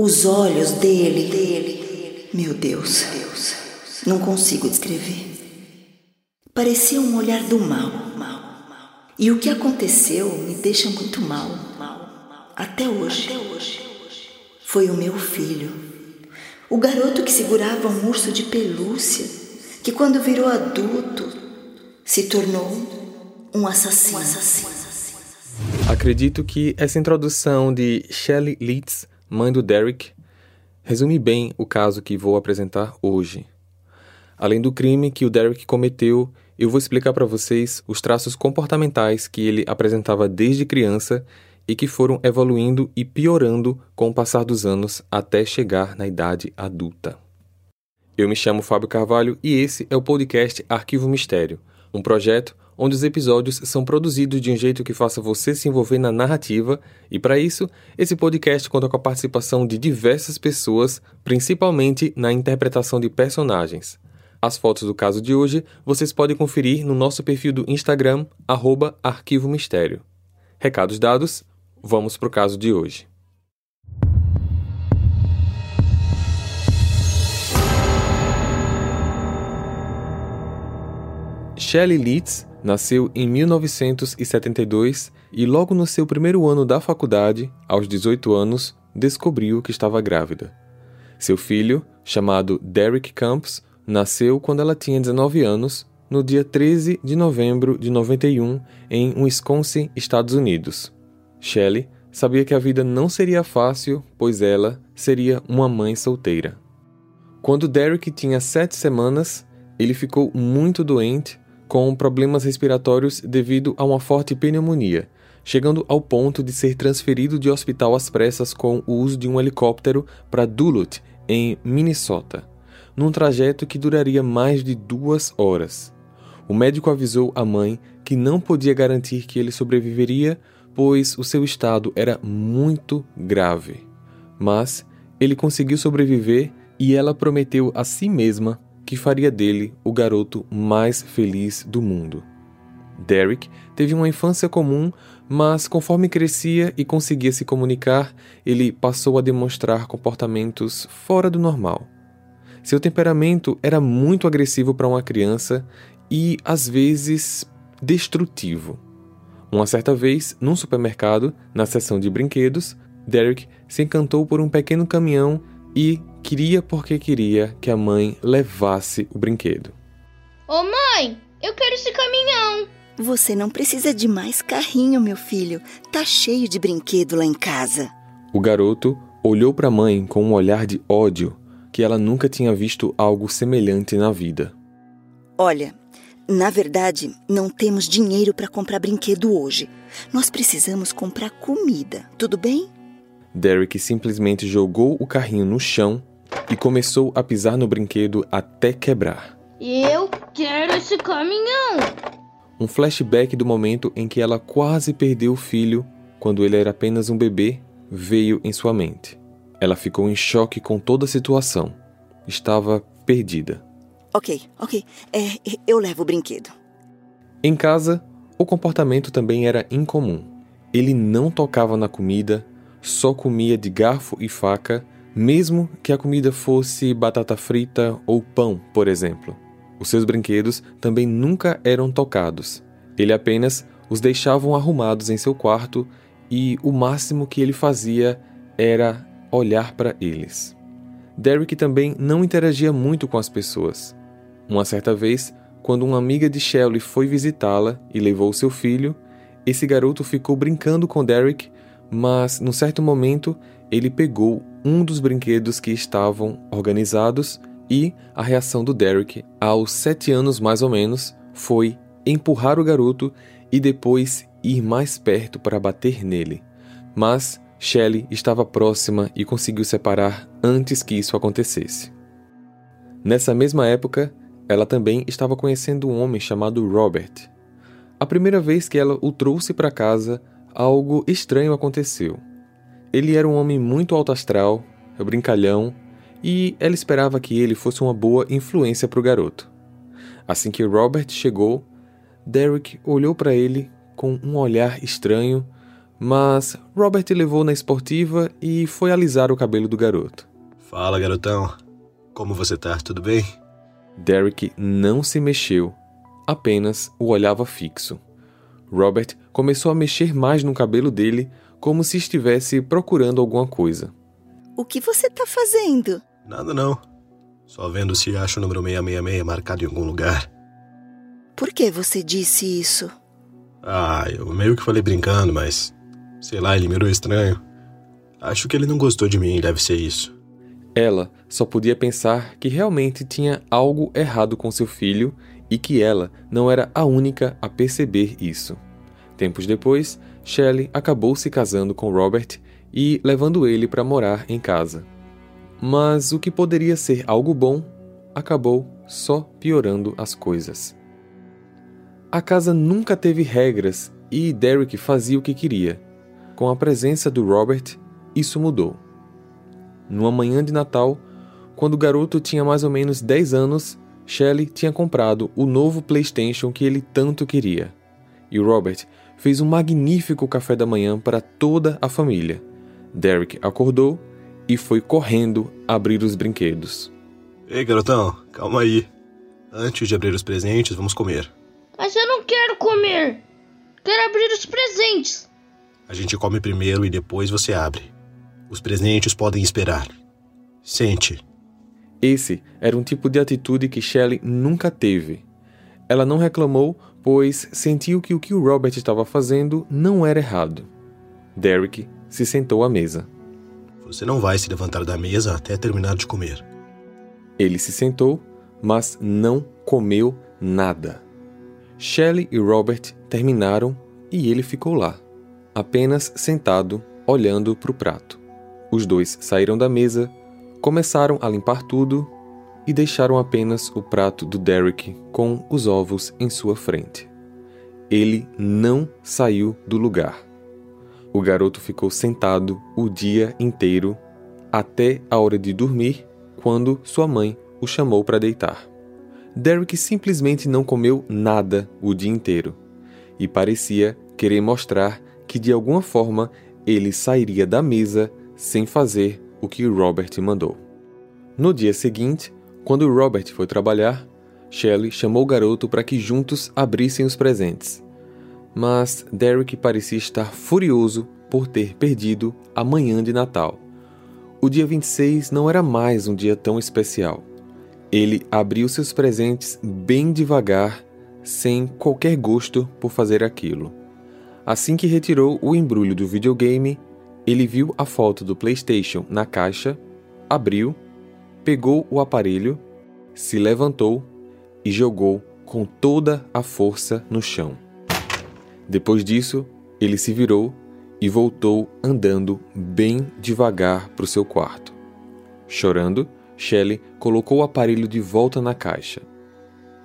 Os olhos dele, dele, meu Deus, não consigo descrever. Parecia um olhar do mal. E o que aconteceu me deixa muito mal, até hoje. Foi o meu filho, o garoto que segurava um urso de pelúcia, que quando virou adulto se tornou. Um assassino. Acredito que essa introdução de Shelley Leeds, mãe do Derek, resume bem o caso que vou apresentar hoje. Além do crime que o Derek cometeu, eu vou explicar para vocês os traços comportamentais que ele apresentava desde criança e que foram evoluindo e piorando com o passar dos anos até chegar na idade adulta. Eu me chamo Fábio Carvalho e esse é o podcast Arquivo Mistério, um projeto onde os episódios são produzidos de um jeito que faça você se envolver na narrativa, e para isso, esse podcast conta com a participação de diversas pessoas, principalmente na interpretação de personagens. As fotos do caso de hoje vocês podem conferir no nosso perfil do Instagram, Arquivo Mistério. Recados dados, vamos para o caso de hoje. Shelley Leeds nasceu em 1972 e, logo no seu primeiro ano da faculdade, aos 18 anos, descobriu que estava grávida. Seu filho, chamado Derek Campos, nasceu quando ela tinha 19 anos, no dia 13 de novembro de 91, em Wisconsin, Estados Unidos. Shelley sabia que a vida não seria fácil, pois ela seria uma mãe solteira. Quando Derek tinha sete semanas, ele ficou muito doente com problemas respiratórios devido a uma forte pneumonia, chegando ao ponto de ser transferido de hospital às pressas com o uso de um helicóptero para Duluth, em Minnesota, num trajeto que duraria mais de duas horas. O médico avisou a mãe que não podia garantir que ele sobreviveria, pois o seu estado era muito grave. Mas ele conseguiu sobreviver e ela prometeu a si mesma que faria dele o garoto mais feliz do mundo. Derek teve uma infância comum, mas conforme crescia e conseguia se comunicar, ele passou a demonstrar comportamentos fora do normal. Seu temperamento era muito agressivo para uma criança e, às vezes, destrutivo. Uma certa vez, num supermercado, na seção de brinquedos, Derek se encantou por um pequeno caminhão e queria porque queria que a mãe levasse o brinquedo. Ô mãe, eu quero esse caminhão. Você não precisa de mais carrinho, meu filho. Tá cheio de brinquedo lá em casa. O garoto olhou para a mãe com um olhar de ódio que ela nunca tinha visto algo semelhante na vida. Olha, na verdade, não temos dinheiro para comprar brinquedo hoje. Nós precisamos comprar comida, tudo bem? Derek simplesmente jogou o carrinho no chão e começou a pisar no brinquedo até quebrar. Eu quero esse caminhão! Um flashback do momento em que ela quase perdeu o filho quando ele era apenas um bebê veio em sua mente. Ela ficou em choque com toda a situação. Estava perdida. Ok, ok. É, eu levo o brinquedo. Em casa, o comportamento também era incomum. Ele não tocava na comida, só comia de garfo e faca, mesmo que a comida fosse batata frita ou pão, por exemplo. Os seus brinquedos também nunca eram tocados. Ele apenas os deixava arrumados em seu quarto e o máximo que ele fazia era olhar para eles. Derek também não interagia muito com as pessoas. Uma certa vez, quando uma amiga de Shelley foi visitá-la e levou seu filho, esse garoto ficou brincando com Derek mas num certo momento ele pegou um dos brinquedos que estavam organizados e a reação do Derek, aos sete anos mais ou menos, foi empurrar o garoto e depois ir mais perto para bater nele. Mas Shelley estava próxima e conseguiu separar antes que isso acontecesse. Nessa mesma época, ela também estava conhecendo um homem chamado Robert. A primeira vez que ela o trouxe para casa, algo estranho aconteceu. Ele era um homem muito alto astral, brincalhão, e ela esperava que ele fosse uma boa influência para o garoto. Assim que Robert chegou, Derek olhou para ele com um olhar estranho, Mas Robert levou na esportiva e foi alisar o cabelo do garoto. Fala, garotão. Como você tá? Tudo bem? Derek não se mexeu, apenas o olhava fixo. Robert começou a mexer mais no cabelo dele, como se estivesse procurando alguma coisa. O que você tá fazendo? Nada não. Só vendo se acha o número 666 marcado em algum lugar. Por que você disse isso? Ah, eu meio que falei brincando, mas. Sei lá, ele mirou estranho. Acho que ele não gostou de mim, deve ser isso. Ela só podia pensar que realmente tinha algo errado com seu filho e que ela não era a única a perceber isso. Tempos depois, Shelley acabou se casando com Robert e levando ele para morar em casa. Mas o que poderia ser algo bom acabou só piorando as coisas. A casa nunca teve regras e Derek fazia o que queria. Com a presença do Robert, isso mudou. Numa manhã de Natal, quando o garoto tinha mais ou menos 10 anos, Shelley tinha comprado o novo PlayStation que ele tanto queria. E Robert fez um magnífico café da manhã para toda a família. Derek acordou e foi correndo abrir os brinquedos. Ei, garotão, calma aí. Antes de abrir os presentes, vamos comer. Mas eu não quero comer. Quero abrir os presentes. A gente come primeiro e depois você abre. Os presentes podem esperar. Sente. Esse era um tipo de atitude que Shelley nunca teve. Ela não reclamou, pois sentiu que o que o Robert estava fazendo não era errado. Derek se sentou à mesa. Você não vai se levantar da mesa até terminar de comer. Ele se sentou, mas não comeu nada. Shelley e Robert terminaram e ele ficou lá, apenas sentado, olhando para o prato. Os dois saíram da mesa, começaram a limpar tudo e deixaram apenas o prato do Derek com os ovos em sua frente. Ele não saiu do lugar. O garoto ficou sentado o dia inteiro até a hora de dormir, quando sua mãe o chamou para deitar. Derek simplesmente não comeu nada o dia inteiro e parecia querer mostrar que de alguma forma ele sairia da mesa sem fazer o que Robert mandou. No dia seguinte, quando Robert foi trabalhar, Shelley chamou o garoto para que juntos abrissem os presentes mas Derek parecia estar furioso por ter perdido a manhã de Natal. O dia 26 não era mais um dia tão especial. Ele abriu seus presentes bem devagar, sem qualquer gosto por fazer aquilo. Assim que retirou o embrulho do videogame, ele viu a foto do PlayStation na caixa, abriu, pegou o aparelho, se levantou e jogou com toda a força no chão. Depois disso, ele se virou e voltou andando bem devagar para o seu quarto. Chorando, Shelley colocou o aparelho de volta na caixa.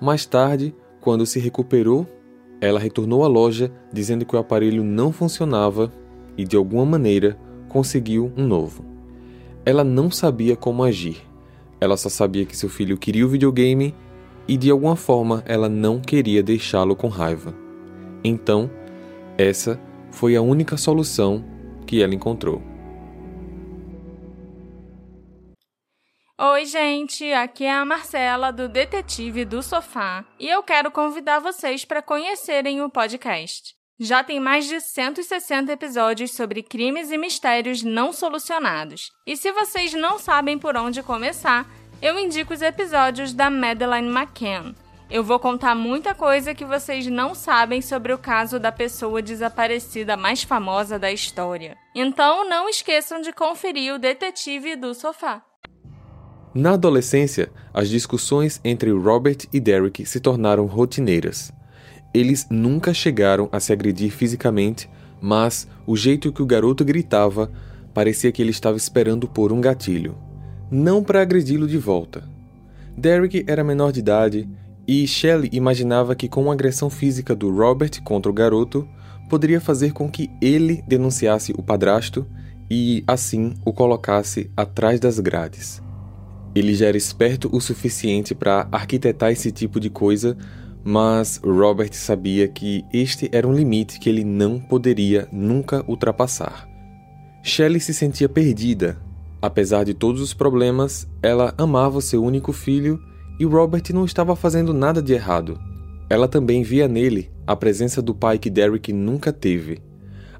Mais tarde, quando se recuperou, ela retornou à loja dizendo que o aparelho não funcionava e, de alguma maneira, conseguiu um novo. Ela não sabia como agir. Ela só sabia que seu filho queria o videogame e, de alguma forma, ela não queria deixá-lo com raiva. Então, essa foi a única solução que ela encontrou. Oi, gente, aqui é a Marcela do Detetive do Sofá e eu quero convidar vocês para conhecerem o podcast. Já tem mais de 160 episódios sobre crimes e mistérios não solucionados. E se vocês não sabem por onde começar, eu indico os episódios da Madeleine McCann eu vou contar muita coisa que vocês não sabem sobre o caso da pessoa desaparecida mais famosa da história. Então não esqueçam de conferir o Detetive do Sofá. Na adolescência, as discussões entre Robert e Derek se tornaram rotineiras. Eles nunca chegaram a se agredir fisicamente, mas o jeito que o garoto gritava parecia que ele estava esperando por um gatilho. Não para agredi-lo de volta. Derek era menor de idade e Shelley imaginava que com a agressão física do Robert contra o garoto, poderia fazer com que ele denunciasse o padrasto e, assim, o colocasse atrás das grades. Ele já era esperto o suficiente para arquitetar esse tipo de coisa, Mas Robert sabia que este era um limite que ele não poderia nunca ultrapassar. Shelley se sentia perdida. Apesar de todos os problemas, ela amava seu único filho e Robert não estava fazendo nada de errado. Ela também via nele a presença do pai que Derek nunca teve,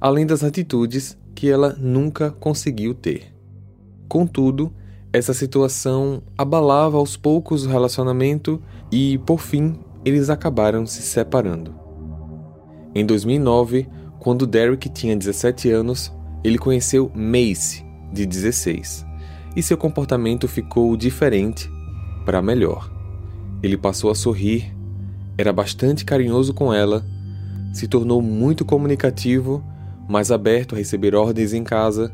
além das atitudes que ela nunca conseguiu ter. Contudo, essa situação abalava aos poucos o relacionamento e, por fim, eles acabaram se separando. Em 2009, quando Derek tinha 17 anos, ele conheceu Mace, de 16, e seu comportamento ficou diferente para melhor. Ele passou a sorrir, era bastante carinhoso com ela, se tornou muito comunicativo, mais aberto a receber ordens em casa.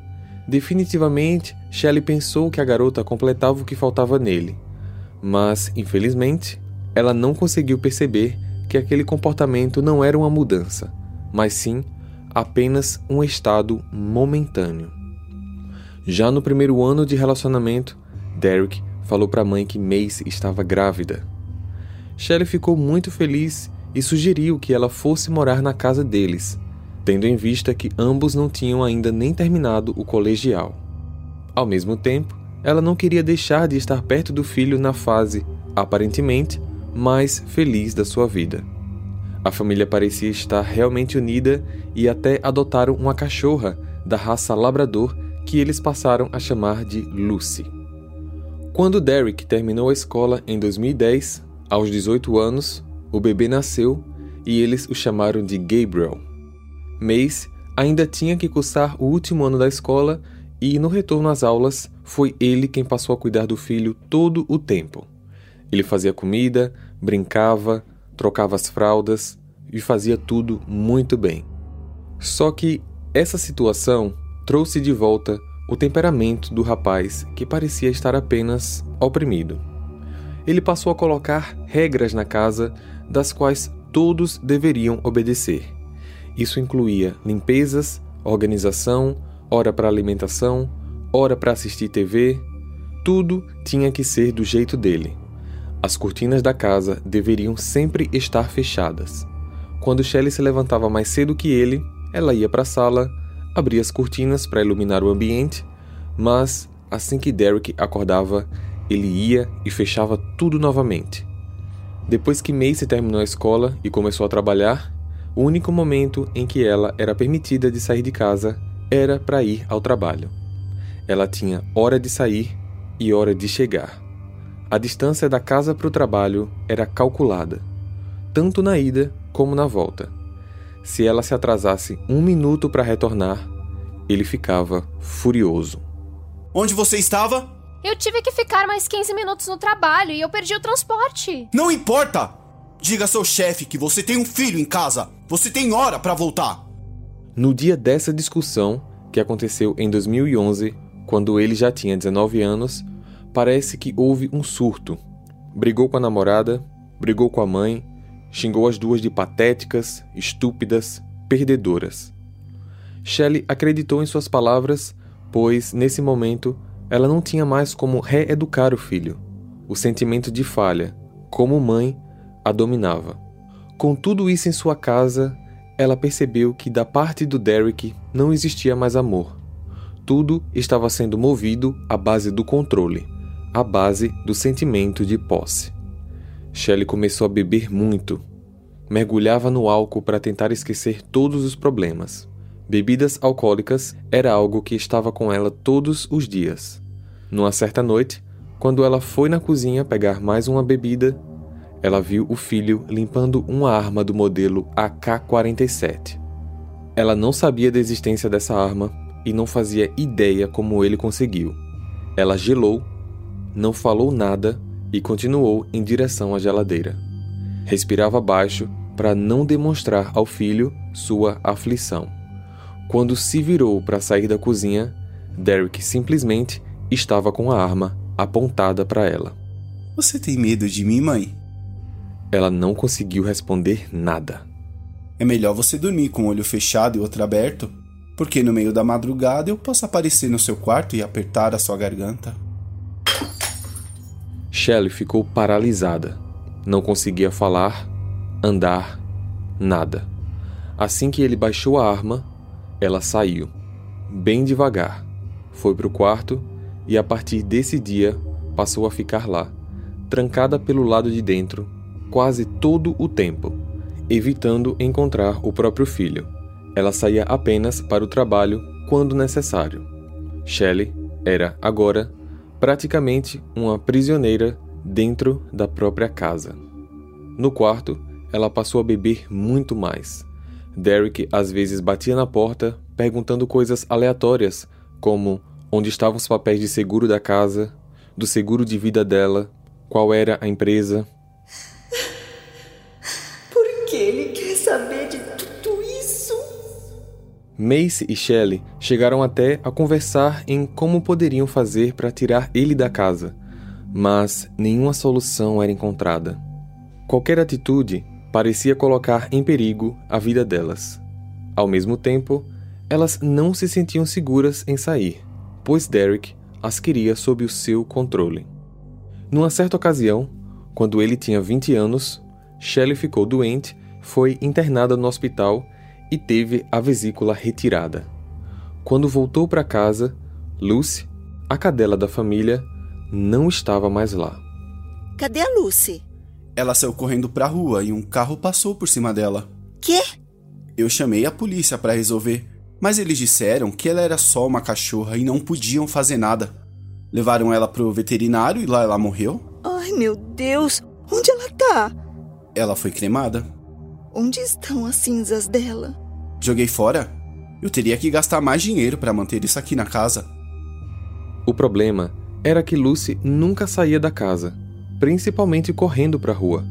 Definitivamente, Shelley pensou que a garota completava o que faltava nele, mas, infelizmente, ela não conseguiu perceber que aquele comportamento não era uma mudança, mas sim apenas um estado momentâneo. Já no primeiro ano de relacionamento, Derek falou para a mãe que Mace estava grávida. Shelley ficou muito feliz e sugeriu que ela fosse morar na casa deles, tendo em vista que ambos não tinham ainda nem terminado o colegial. Ao mesmo tempo, ela não queria deixar de estar perto do filho na fase, aparentemente, mais feliz da sua vida. A família parecia estar realmente unida e até adotaram uma cachorra da raça labrador que eles passaram a chamar de Lucy. Quando Derek terminou a escola em 2010, aos 18 anos, o bebê nasceu e eles o chamaram de Gabriel. Mace ainda tinha que cursar o último ano da escola e, no retorno às aulas, foi ele quem passou a cuidar do filho todo o tempo. Ele fazia comida, brincava, trocava as fraldas e fazia tudo muito bem. Só que essa situação trouxe de volta o temperamento do rapaz que parecia estar apenas oprimido. Ele passou a colocar regras na casa das quais todos deveriam obedecer. Isso incluía limpezas, organização, hora para alimentação, hora para assistir TV. Tudo tinha que ser do jeito dele. As cortinas da casa deveriam sempre estar fechadas. Quando Shelley se levantava mais cedo que ele, ela ia para a sala, abria as cortinas para iluminar o ambiente, mas assim que Derek acordava, ele ia e fechava tudo novamente. Depois que Macy terminou a escola e começou a trabalhar, o único momento em que ela era permitida de sair de casa era para ir ao trabalho. Ela tinha hora de sair e hora de chegar. A distância da casa para o trabalho era calculada, tanto na ida como na volta. Se ela se atrasasse um minuto para retornar, ele ficava furioso. Onde você estava? Eu tive que ficar mais 15 minutos no trabalho e eu perdi o transporte. Não importa! Diga ao seu chefe que você tem um filho em casa. Você tem hora para voltar. No dia dessa discussão, que aconteceu em 2011, quando ele já tinha 19 anos, parece que houve um surto. Brigou com a namorada, brigou com a mãe, xingou as duas de patéticas, estúpidas, perdedoras. Shelley acreditou em suas palavras, pois, nesse momento, ela não tinha mais como reeducar o filho. O sentimento de falha, como mãe, a dominava. Com tudo isso em sua casa, ela percebeu que da parte do Derek não existia mais amor. Tudo estava sendo movido à base do controle, à base do sentimento de posse. Shelley começou a beber muito. Mergulhava no álcool para tentar esquecer todos os problemas. Bebidas alcoólicas era algo que estava com ela todos os dias. Numa certa noite, quando ela foi na cozinha pegar mais uma bebida, ela viu o filho limpando uma arma do modelo AK-47. Ela não sabia da existência dessa arma e não fazia ideia como ele conseguiu. Ela gelou, não falou nada e continuou em direção à geladeira. Respirava baixo para não demonstrar ao filho sua aflição. Quando se virou para sair da cozinha, Derek simplesmente estava com a arma apontada para ela. Você tem medo de mim, mãe? Ela não conseguiu responder nada. É melhor você dormir com o olho fechado e outro aberto, porque no meio da madrugada eu posso aparecer no seu quarto e apertar a sua garganta. Shelley ficou paralisada. Não conseguia falar, andar, nada. Assim que ele baixou a arma, ela saiu, bem devagar, foi para o quarto e a partir desse dia passou a ficar lá, trancada pelo lado de dentro, quase todo o tempo, evitando encontrar o próprio filho. Ela saía apenas para o trabalho quando necessário. Shelley era, agora, praticamente uma prisioneira dentro da própria casa. No quarto, ela passou a beber muito mais. Derek às vezes batia na porta perguntando coisas aleatórias, como onde estavam os papéis de seguro da casa, do seguro de vida dela, qual era a empresa. Mace e Shelley chegaram até a conversar em como poderiam fazer para tirar ele da casa, mas nenhuma solução era encontrada. Qualquer atitude parecia colocar em perigo a vida delas. Ao mesmo tempo, elas não se sentiam seguras em sair, pois Derek as queria sob o seu controle. Numa certa ocasião, quando ele tinha 20 anos, Shelley ficou doente, foi internada no hospital e teve a vesícula retirada. Quando voltou para casa, Lucy, a cadela da família, não estava mais lá. Cadê a Lucy? Ela saiu correndo pra rua e um carro passou por cima dela. Quê? Eu chamei a polícia para resolver, mas eles disseram que ela era só uma cachorra e não podiam fazer nada. Levaram ela pro veterinário e lá ela morreu. Ai, meu Deus! Onde ela tá? Ela foi cremada. Onde estão as cinzas dela? Joguei fora. Eu teria que gastar mais dinheiro para manter isso aqui na casa. O problema era que Lucy nunca saía da casa, principalmente correndo para a rua.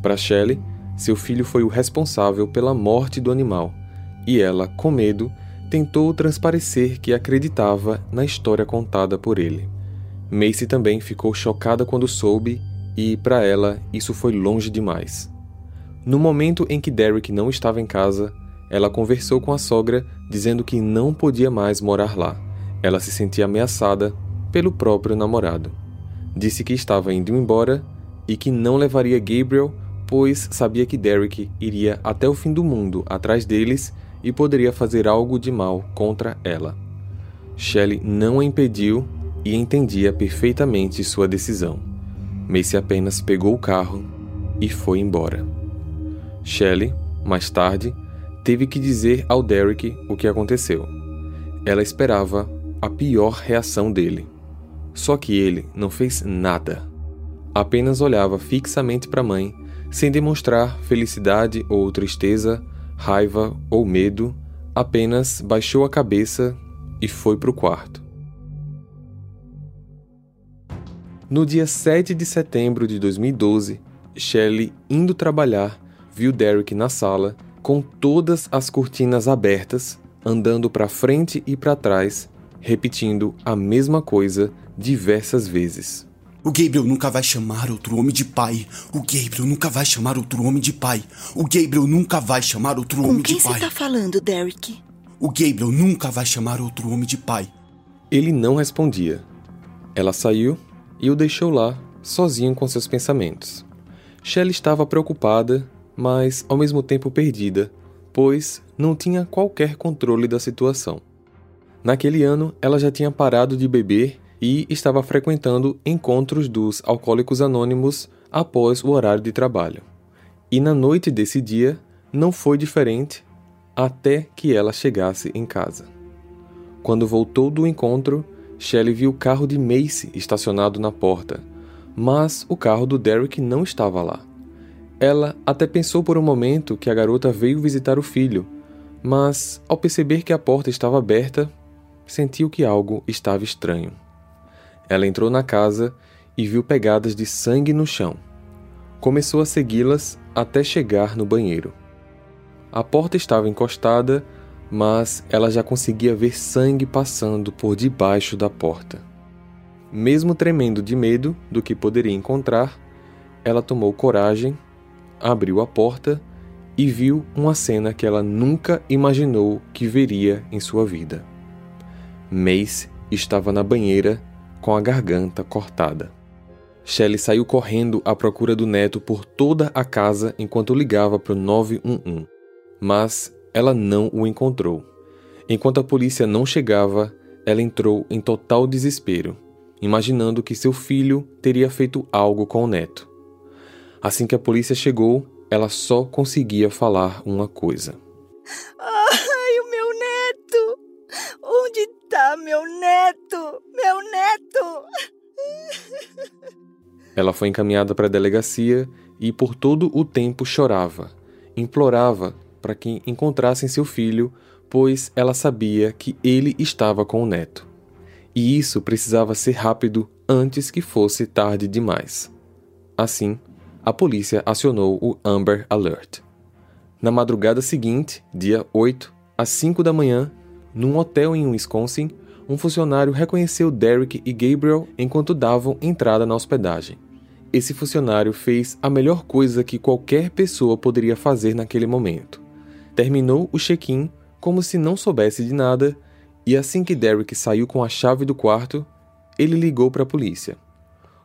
Para Shelley, seu filho foi o responsável pela morte do animal, e ela, com medo, tentou transparecer que acreditava na história contada por ele. Macy também ficou chocada quando soube, e para ela isso foi longe demais. No momento em que Derek não estava em casa, ela conversou com a sogra dizendo que não podia mais morar lá. Ela se sentia ameaçada pelo próprio namorado. Disse que estava indo embora e que não levaria Gabriel, pois sabia que Derek iria até o fim do mundo atrás deles e poderia fazer algo de mal contra ela. Shelley não a impediu e entendia perfeitamente sua decisão. Macy apenas pegou o carro e foi embora. Shelley, mais tarde, teve que dizer ao Derek o que aconteceu. Ela esperava a pior reação dele. Só que ele não fez nada. Apenas olhava fixamente para a mãe, sem demonstrar felicidade ou tristeza, raiva ou medo, apenas baixou a cabeça e foi para o quarto. No dia 7 de setembro de 2012, Shelley, indo trabalhar, viu Derek na sala, com todas as cortinas abertas, andando para frente e para trás, repetindo a mesma coisa diversas vezes. O Gabriel nunca vai chamar outro homem de pai. O Gabriel nunca vai chamar outro homem de pai. O Gabriel nunca vai chamar outro Com homem quem de você pai. tá falando, Derek? O Gabriel nunca vai chamar outro homem de pai. Ele não respondia. Ela saiu e o deixou lá, sozinho com seus pensamentos. Shelley estava preocupada, mas ao mesmo tempo perdida, pois não tinha qualquer controle da situação. Naquele ano, ela já tinha parado de beber e estava frequentando encontros dos alcoólicos anônimos após o horário de trabalho. E na noite desse dia não foi diferente até que ela chegasse em casa. Quando voltou do encontro, Shelley viu o carro de Macy estacionado na porta, mas o carro do Derek não estava lá. Ela até pensou por um momento que a garota veio visitar o filho, mas ao perceber que a porta estava aberta, sentiu que algo estava estranho. Ela entrou na casa e viu pegadas de sangue no chão. Começou a segui-las até chegar no banheiro. A porta estava encostada, mas ela já conseguia ver sangue passando por debaixo da porta. Mesmo tremendo de medo do que poderia encontrar, ela tomou coragem, abriu a porta e viu uma cena que ela nunca imaginou que veria em sua vida. Mace estava na banheira com a garganta cortada. Shelley saiu correndo à procura do neto por toda a casa enquanto ligava para o 911, mas ela não o encontrou. Enquanto a polícia não chegava, ela entrou em total desespero, imaginando que seu filho teria feito algo com o neto. Assim que a polícia chegou, ela só conseguia falar uma coisa. Ai, o meu neto! Onde está meu neto? Meu neto! Ela foi encaminhada para a delegacia e por todo o tempo chorava, implorava para que encontrassem seu filho, pois ela sabia que ele estava com o neto. E isso precisava ser rápido antes que fosse tarde demais. Assim, a polícia acionou o Amber Alert. Na madrugada seguinte, dia 8, às 5 da manhã, num hotel em Wisconsin, um funcionário reconheceu Derek e Gabriel enquanto davam entrada na hospedagem. Esse funcionário fez a melhor coisa que qualquer pessoa poderia fazer naquele momento. Terminou o check-in como se não soubesse de nada, e assim que Derek saiu com a chave do quarto, ele ligou para a polícia.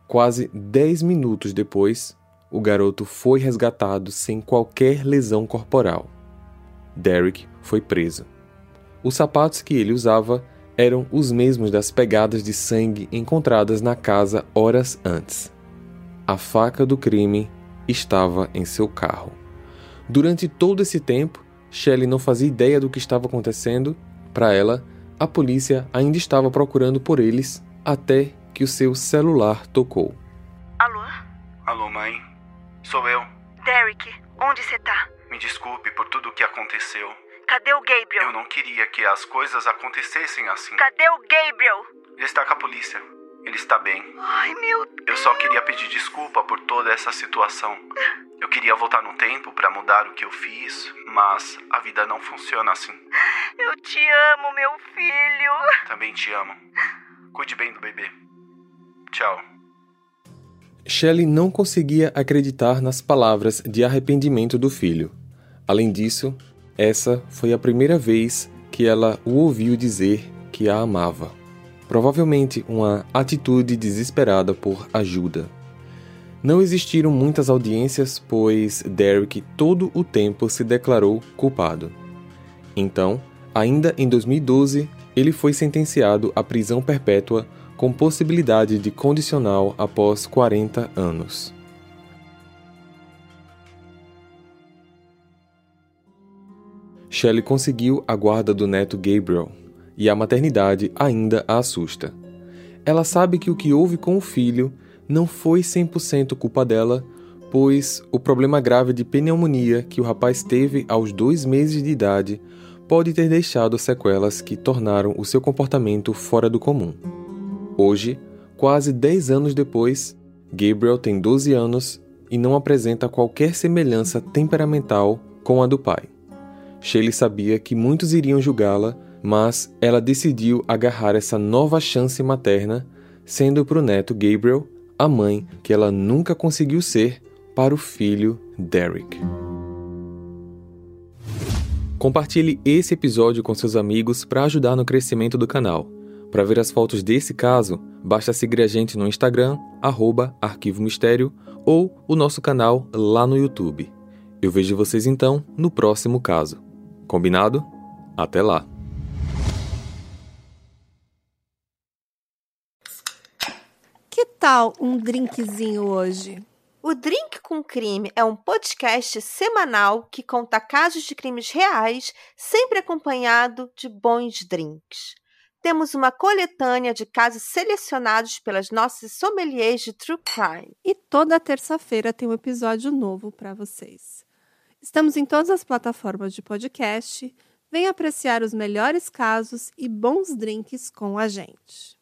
Quase 10 minutos depois, o garoto foi resgatado sem qualquer lesão corporal. Derek foi preso. Os sapatos que ele usava eram os mesmos das pegadas de sangue encontradas na casa horas antes. A faca do crime estava em seu carro. Durante todo esse tempo, Shelley não fazia ideia do que estava acontecendo. Para ela, a polícia ainda estava procurando por eles até que o seu celular tocou. Sou eu. Derek, onde você tá? Me desculpe por tudo o que aconteceu. Cadê o Gabriel? Eu não queria que as coisas acontecessem assim. Cadê o Gabriel? Ele está com a polícia. Ele está bem. Ai, meu Deus. Eu só queria pedir desculpa por toda essa situação. Eu queria voltar no tempo para mudar o que eu fiz, mas a vida não funciona assim. Eu te amo, meu filho. Também te amo. Cuide bem do bebê. Tchau. Shelley não conseguia acreditar nas palavras de arrependimento do filho. Além disso, essa foi a primeira vez que ela o ouviu dizer que a amava. Provavelmente uma atitude desesperada por ajuda. Não existiram muitas audiências, pois Derek todo o tempo se declarou culpado. Então, ainda em 2012, ele foi sentenciado à prisão perpétua com possibilidade de condicional após 40 anos. Shelley conseguiu a guarda do neto Gabriel e a maternidade ainda a assusta. Ela sabe que o que houve com o filho não foi 100% culpa dela, pois o problema grave de pneumonia que o rapaz teve aos dois meses de idade pode ter deixado sequelas que tornaram o seu comportamento fora do comum. Hoje, quase 10 anos depois, Gabriel tem 12 anos e não apresenta qualquer semelhança temperamental com a do pai. Shelley sabia que muitos iriam julgá-la, mas ela decidiu agarrar essa nova chance materna, sendo para o neto Gabriel a mãe que ela nunca conseguiu ser para o filho Derek. Compartilhe esse episódio com seus amigos para ajudar no crescimento do canal. Para ver as fotos desse caso, basta seguir a gente no Instagram, arroba Arquivo Mistério, ou o nosso canal lá no YouTube. Eu vejo vocês então no próximo caso. Combinado? Até lá! Que tal um drinkzinho hoje? O Drink com Crime é um podcast semanal que conta casos de crimes reais, sempre acompanhado de bons drinks. Temos uma coletânea de casos selecionados pelas nossas sommeliers de True Crime. E toda terça-feira tem um episódio novo para vocês. Estamos em todas as plataformas de podcast. Venha apreciar os melhores casos e bons drinks com a gente.